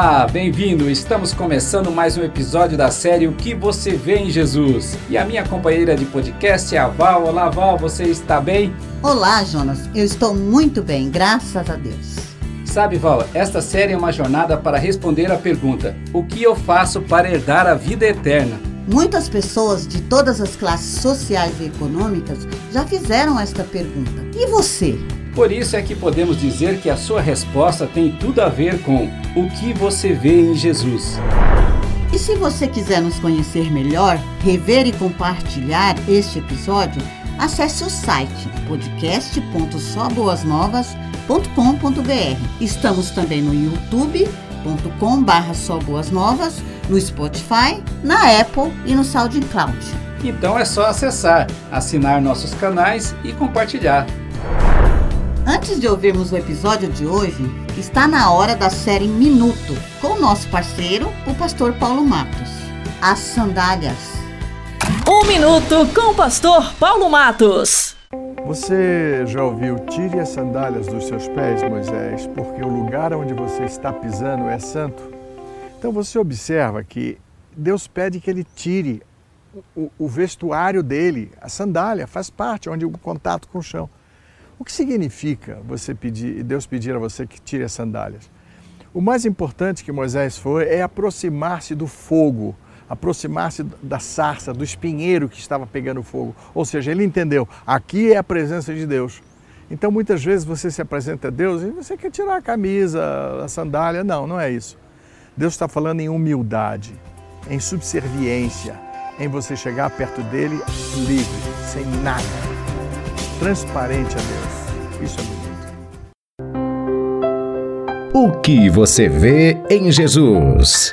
Olá, bem-vindo! Estamos começando mais um episódio da série O que você vê em Jesus. E a minha companheira de podcast é a Val. Olá, Val, você está bem? Olá, Jonas. Eu estou muito bem, graças a Deus. Sabe, Val, esta série é uma jornada para responder a pergunta: O que eu faço para herdar a vida eterna? Muitas pessoas de todas as classes sociais e econômicas já fizeram esta pergunta. E você? Por isso é que podemos dizer que a sua resposta tem tudo a ver com o que você vê em Jesus. E se você quiser nos conhecer melhor, rever e compartilhar este episódio, acesse o site podcast.soboasnovas.com.br. Estamos também no youtube.com barra no Spotify, na Apple e no SoundCloud. Então é só acessar, assinar nossos canais e compartilhar. Antes de ouvirmos o episódio de hoje, está na hora da série Minuto, com o nosso parceiro, o pastor Paulo Matos. As sandálias. Um minuto com o pastor Paulo Matos. Você já ouviu tire as sandálias dos seus pés, Moisés, porque o lugar onde você está pisando é santo? Então você observa que Deus pede que ele tire o, o vestuário dele, a sandália, faz parte, onde o contato com o chão. O que significa você pedir, Deus pedir a você que tire as sandálias? O mais importante que Moisés foi é aproximar-se do fogo, aproximar-se da sarça, do espinheiro que estava pegando fogo. Ou seja, ele entendeu, aqui é a presença de Deus. Então muitas vezes você se apresenta a Deus e você quer tirar a camisa, a sandália. Não, não é isso. Deus está falando em humildade, em subserviência, em você chegar perto dele livre, sem nada transparente a Deus. Isso é bonito. O que você vê em Jesus?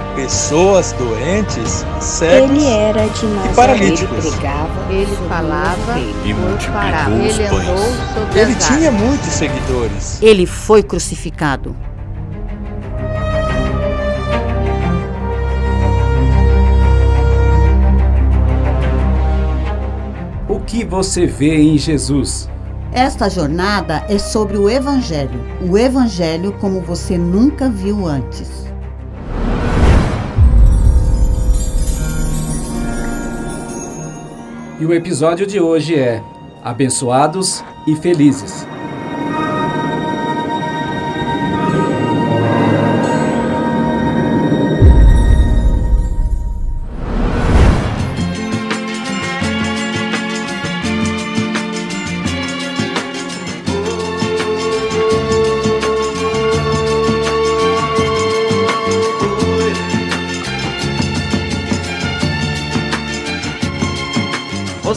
pessoas doentes, cegos Ele era de e paralíticos. Ele falava E multiplicou os Ele pães. Ele tinha muitos seguidores. Ele foi crucificado. O que você vê em Jesus? Esta jornada é sobre o Evangelho. O Evangelho como você nunca viu antes. E o episódio de hoje é Abençoados e Felizes.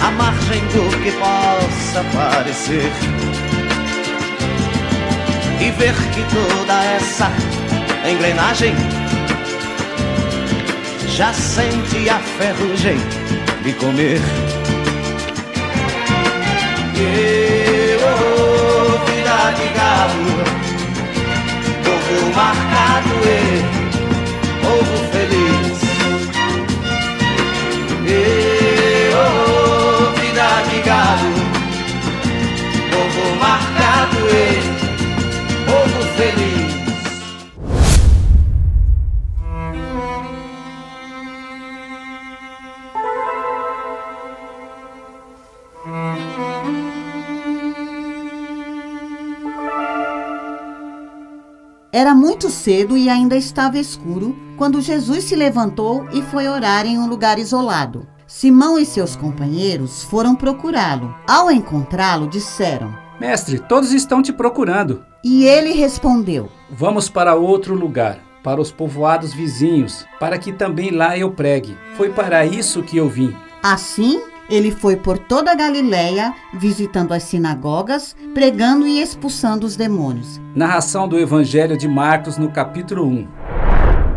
à margem do que possa parecer. E ver que toda essa engrenagem já sente a ferrugem de comer. E, oh, vida de galo, povo marcado e muito cedo e ainda estava escuro quando Jesus se levantou e foi orar em um lugar isolado. Simão e seus companheiros foram procurá-lo. Ao encontrá-lo, disseram: Mestre, todos estão te procurando. E ele respondeu: Vamos para outro lugar, para os povoados vizinhos, para que também lá eu pregue. Foi para isso que eu vim. Assim, ele foi por toda a Galiléia, visitando as sinagogas, pregando e expulsando os demônios. Narração do Evangelho de Marcos no capítulo 1.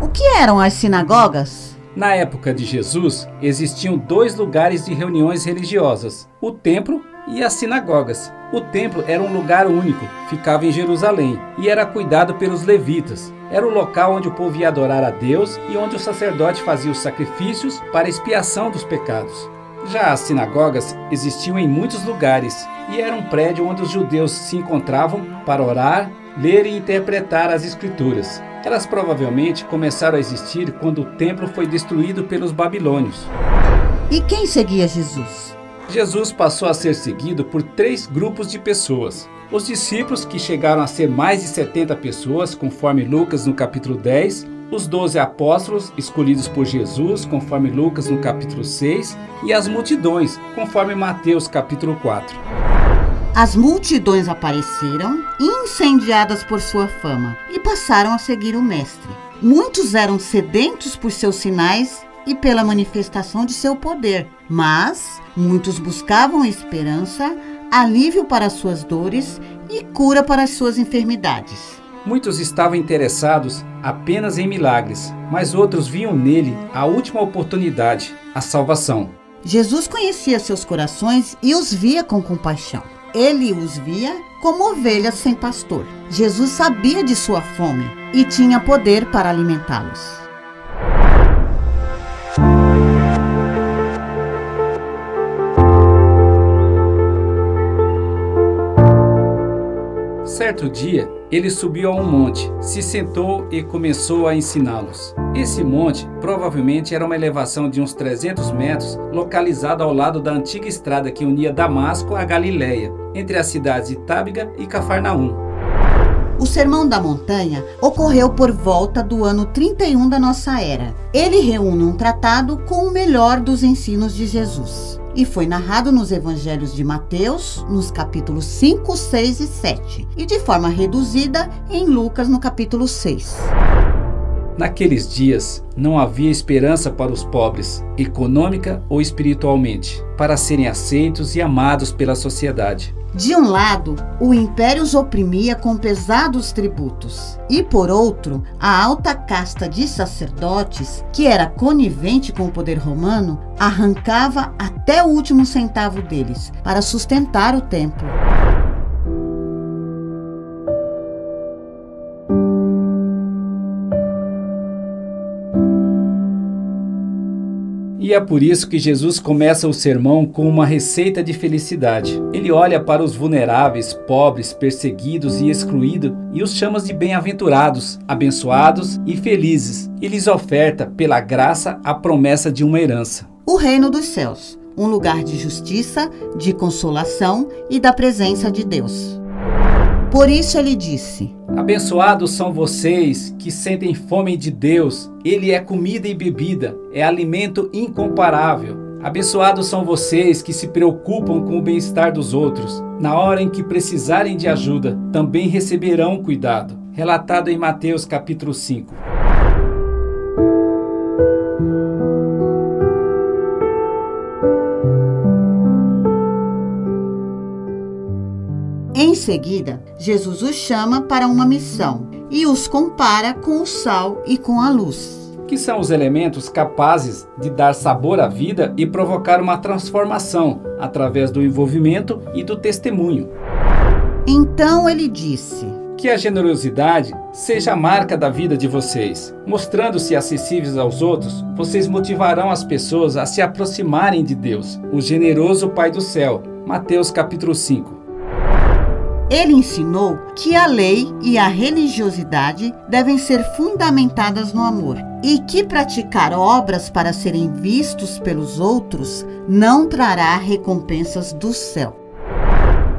O que eram as sinagogas? Na época de Jesus, existiam dois lugares de reuniões religiosas: o templo e as sinagogas. O templo era um lugar único, ficava em Jerusalém e era cuidado pelos levitas. Era o local onde o povo ia adorar a Deus e onde o sacerdote fazia os sacrifícios para expiação dos pecados. Já as sinagogas existiam em muitos lugares e era um prédio onde os judeus se encontravam para orar, ler e interpretar as escrituras. Elas provavelmente começaram a existir quando o templo foi destruído pelos babilônios. E quem seguia Jesus? Jesus passou a ser seguido por três grupos de pessoas. Os discípulos, que chegaram a ser mais de 70 pessoas, conforme Lucas no capítulo 10, os doze apóstolos escolhidos por Jesus, conforme Lucas no capítulo 6, e as multidões, conforme Mateus capítulo 4. As multidões apareceram, incendiadas por sua fama, e passaram a seguir o Mestre. Muitos eram sedentos por seus sinais e pela manifestação de seu poder, mas muitos buscavam esperança, alívio para suas dores e cura para suas enfermidades. Muitos estavam interessados apenas em milagres, mas outros viam nele a última oportunidade, a salvação. Jesus conhecia seus corações e os via com compaixão. Ele os via como ovelhas sem pastor. Jesus sabia de sua fome e tinha poder para alimentá-los. Certo dia, ele subiu a um monte, se sentou e começou a ensiná-los. Esse monte provavelmente era uma elevação de uns 300 metros, localizada ao lado da antiga estrada que unia Damasco a Galiléia, entre as cidades de Tábiga e Cafarnaum. O Sermão da Montanha ocorreu por volta do ano 31 da nossa era. Ele reúne um tratado com o melhor dos ensinos de Jesus e foi narrado nos evangelhos de Mateus, nos capítulos 5, 6 e 7, e de forma reduzida em Lucas, no capítulo 6. Naqueles dias, não havia esperança para os pobres, econômica ou espiritualmente, para serem aceitos e amados pela sociedade. De um lado, o império os oprimia com pesados tributos, e por outro, a alta casta de sacerdotes, que era conivente com o poder romano, arrancava até o último centavo deles para sustentar o templo. E é por isso que Jesus começa o sermão com uma receita de felicidade. Ele olha para os vulneráveis, pobres, perseguidos e excluídos e os chama de bem-aventurados, abençoados e felizes, e lhes oferta, pela graça, a promessa de uma herança. O reino dos céus, um lugar de justiça, de consolação e da presença de Deus. Por isso ele disse: Abençoados são vocês que sentem fome de Deus. Ele é comida e bebida, é alimento incomparável. Abençoados são vocês que se preocupam com o bem-estar dos outros. Na hora em que precisarem de ajuda, também receberão cuidado. Relatado em Mateus capítulo 5. Seguida, Jesus os chama para uma missão e os compara com o sal e com a luz. Que são os elementos capazes de dar sabor à vida e provocar uma transformação através do envolvimento e do testemunho. Então ele disse: Que a generosidade seja a marca da vida de vocês. Mostrando-se acessíveis aos outros, vocês motivarão as pessoas a se aproximarem de Deus, o generoso Pai do céu. Mateus capítulo 5. Ele ensinou que a lei e a religiosidade devem ser fundamentadas no amor e que praticar obras para serem vistos pelos outros não trará recompensas do céu.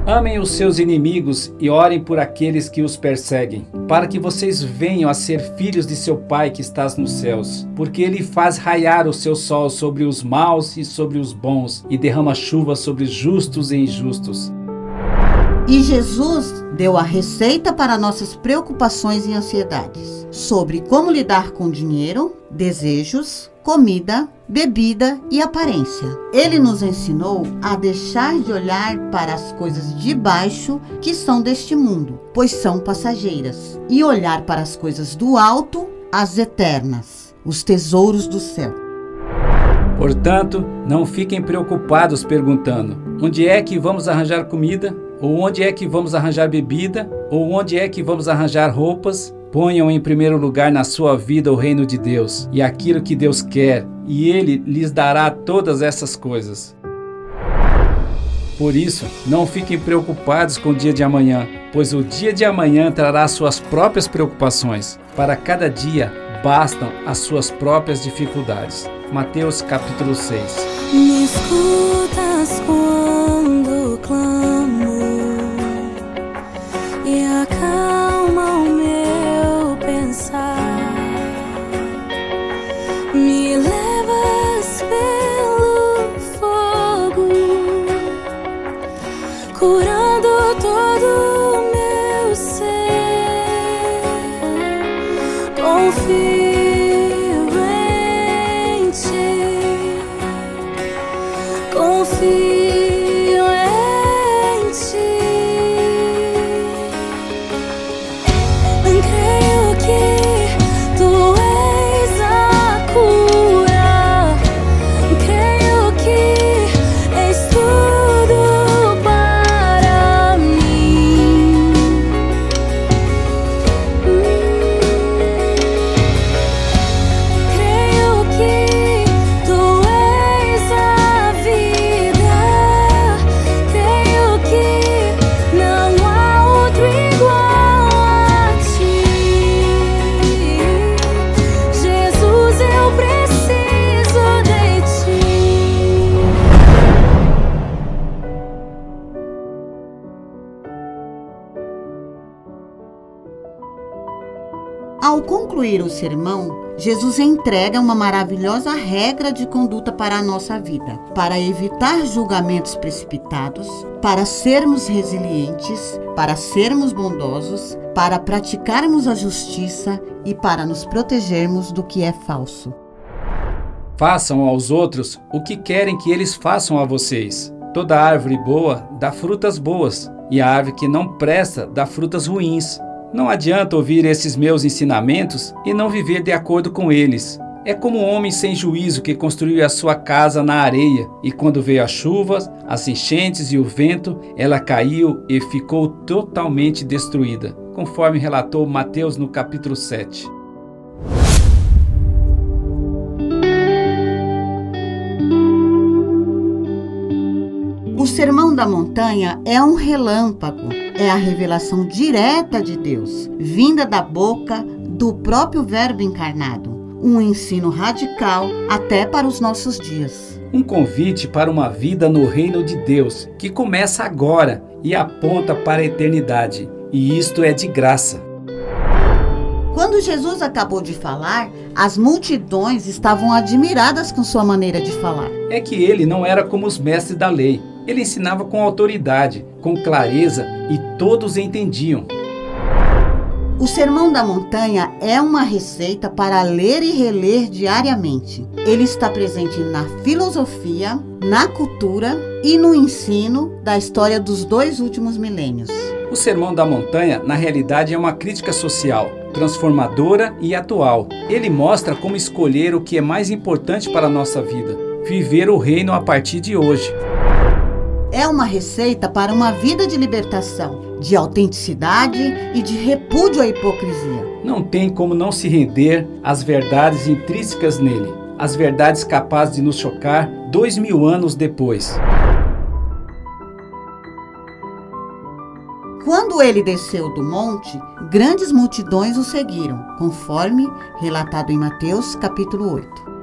Amem os seus inimigos e orem por aqueles que os perseguem, para que vocês venham a ser filhos de seu Pai que estás nos céus, porque ele faz raiar o seu sol sobre os maus e sobre os bons, e derrama chuva sobre justos e injustos. E Jesus deu a receita para nossas preocupações e ansiedades sobre como lidar com dinheiro, desejos, comida, bebida e aparência. Ele nos ensinou a deixar de olhar para as coisas de baixo que são deste mundo, pois são passageiras, e olhar para as coisas do alto, as eternas, os tesouros do céu. Portanto, não fiquem preocupados perguntando: onde é que vamos arranjar comida? Ou onde é que vamos arranjar bebida? Ou onde é que vamos arranjar roupas? Ponham em primeiro lugar na sua vida o reino de Deus e aquilo que Deus quer, e Ele lhes dará todas essas coisas. Por isso, não fiquem preocupados com o dia de amanhã, pois o dia de amanhã trará suas próprias preocupações. Para cada dia bastam as suas próprias dificuldades. Mateus capítulo 6. Me escutas quando clamo see. Concluir o sermão, Jesus entrega uma maravilhosa regra de conduta para a nossa vida, para evitar julgamentos precipitados, para sermos resilientes, para sermos bondosos, para praticarmos a justiça e para nos protegermos do que é falso. Façam aos outros o que querem que eles façam a vocês. Toda árvore boa dá frutas boas, e a árvore que não presta dá frutas ruins. Não adianta ouvir esses meus ensinamentos e não viver de acordo com eles. É como um homem sem juízo que construiu a sua casa na areia, e quando veio as chuvas, as enchentes e o vento, ela caiu e ficou totalmente destruída, conforme relatou Mateus no capítulo 7. O Sermão da Montanha é um relâmpago, é a revelação direta de Deus, vinda da boca do próprio Verbo encarnado. Um ensino radical até para os nossos dias. Um convite para uma vida no reino de Deus, que começa agora e aponta para a eternidade. E isto é de graça. Quando Jesus acabou de falar, as multidões estavam admiradas com sua maneira de falar. É que ele não era como os mestres da lei. Ele ensinava com autoridade, com clareza e todos entendiam. O Sermão da Montanha é uma receita para ler e reler diariamente. Ele está presente na filosofia, na cultura e no ensino da história dos dois últimos milênios. O Sermão da Montanha, na realidade, é uma crítica social, transformadora e atual. Ele mostra como escolher o que é mais importante para a nossa vida: viver o reino a partir de hoje. É uma receita para uma vida de libertação, de autenticidade e de repúdio à hipocrisia. Não tem como não se render às verdades intrínsecas nele, as verdades capazes de nos chocar dois mil anos depois. Quando ele desceu do monte, grandes multidões o seguiram, conforme relatado em Mateus capítulo 8.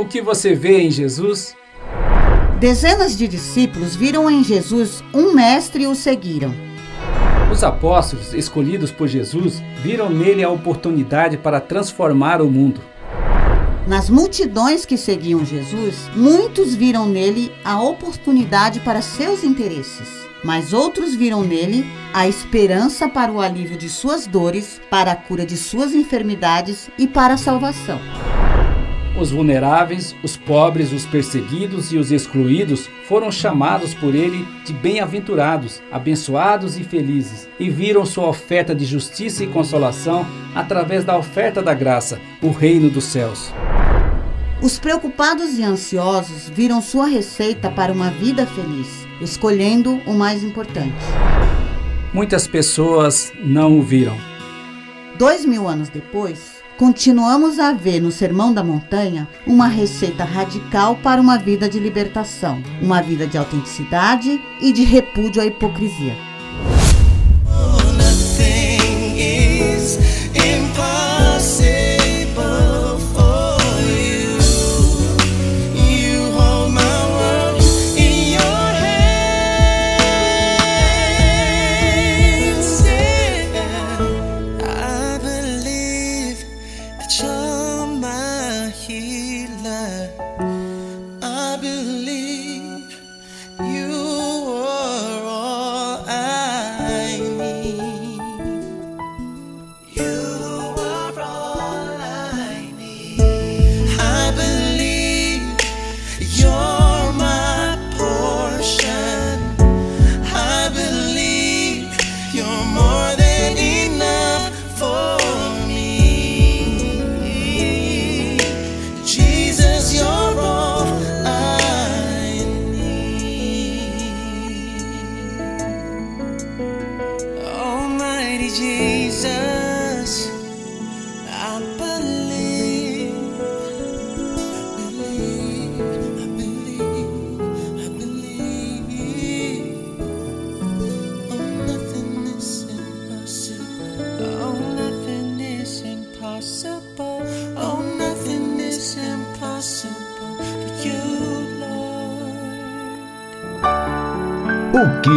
O que você vê em Jesus? Dezenas de discípulos viram em Jesus um mestre e o seguiram. Os apóstolos, escolhidos por Jesus, viram nele a oportunidade para transformar o mundo. Nas multidões que seguiam Jesus, muitos viram nele a oportunidade para seus interesses, mas outros viram nele a esperança para o alívio de suas dores, para a cura de suas enfermidades e para a salvação. Os vulneráveis, os pobres, os perseguidos e os excluídos foram chamados por ele de bem-aventurados, abençoados e felizes, e viram sua oferta de justiça e consolação através da oferta da graça, o reino dos céus. Os preocupados e ansiosos viram sua receita para uma vida feliz, escolhendo o mais importante. Muitas pessoas não o viram. Dois mil anos depois, continuamos a ver no Sermão da Montanha uma receita radical para uma vida de libertação, uma vida de autenticidade e de repúdio à hipocrisia. Jesus,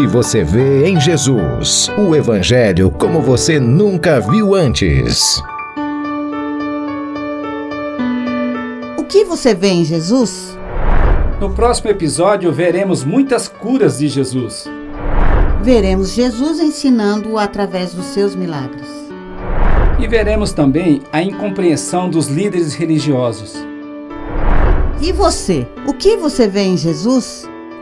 O que você vê em Jesus? O Evangelho como você nunca viu antes. O que você vê em Jesus? No próximo episódio, veremos muitas curas de Jesus. Veremos Jesus ensinando através dos seus milagres. E veremos também a incompreensão dos líderes religiosos. E você? O que você vê em Jesus?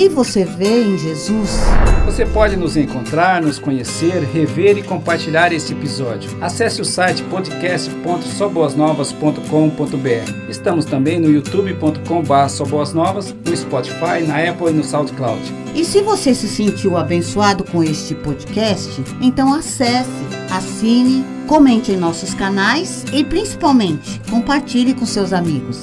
que você vê em Jesus? Você pode nos encontrar, nos conhecer, rever e compartilhar este episódio. Acesse o site podcast.soboasnovas.com.br. Estamos também no youtube.com/soboasnovas, no Spotify, na Apple e no SoundCloud. E se você se sentiu abençoado com este podcast, então acesse, assine, comente em nossos canais e principalmente compartilhe com seus amigos.